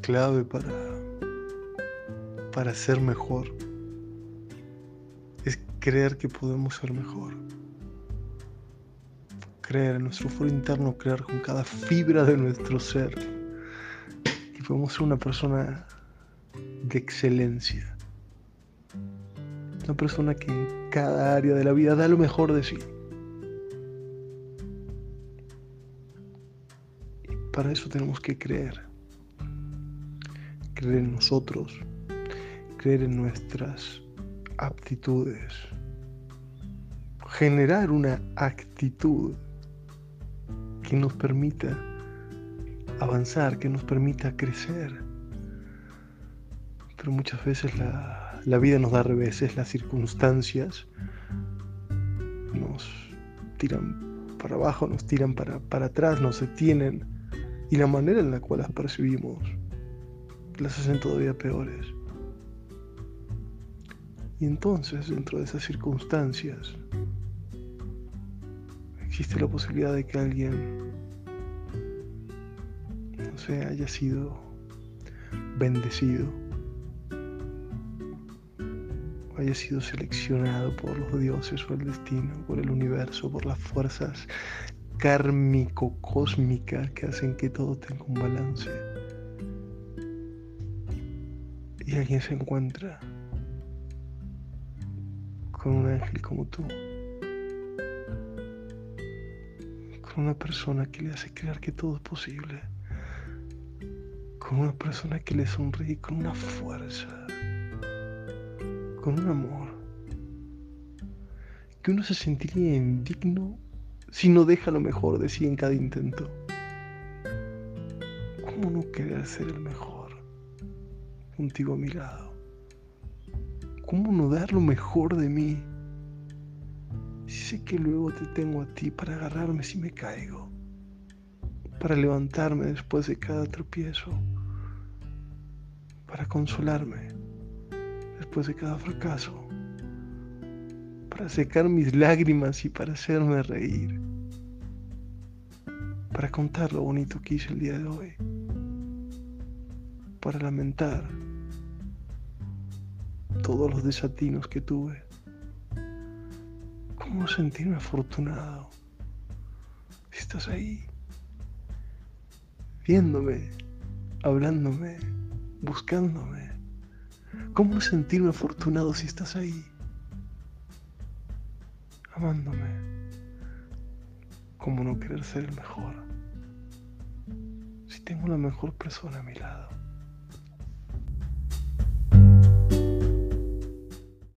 clave para, para ser mejor es creer que podemos ser mejor. Creer en nuestro foro interno, creer con cada fibra de nuestro ser que podemos ser una persona de excelencia. Una persona que en cada área de la vida da lo mejor de sí. Y para eso tenemos que creer. Creer en nosotros, creer en nuestras aptitudes, generar una actitud que nos permita avanzar, que nos permita crecer. Pero muchas veces la, la vida nos da reveses, las circunstancias nos tiran para abajo, nos tiran para, para atrás, nos detienen y la manera en la cual las percibimos las hacen todavía peores. Y entonces, dentro de esas circunstancias, existe la posibilidad de que alguien, no sé, haya sido bendecido, haya sido seleccionado por los dioses o el destino, por el universo, por las fuerzas kármico-cósmicas que hacen que todo tenga un balance. Y alguien se encuentra con un ángel como tú. Con una persona que le hace creer que todo es posible. Con una persona que le sonríe con una fuerza. Con un amor. Que uno se sentiría indigno si no deja lo mejor de sí en cada intento. ¿Cómo no querer ser el mejor contigo a mi lado? ¿Cómo no dar lo mejor de mí? Si sé que luego te tengo a ti para agarrarme si me caigo, para levantarme después de cada tropiezo, para consolarme después de cada fracaso, para secar mis lágrimas y para hacerme reír, para contar lo bonito que hice el día de hoy, para lamentar todos los desatinos que tuve. ¿Cómo sentirme afortunado? Si estás ahí, viéndome, hablándome, buscándome. ¿Cómo sentirme afortunado si estás ahí? Amándome. ¿Cómo no querer ser el mejor? Si tengo la mejor persona a mi lado.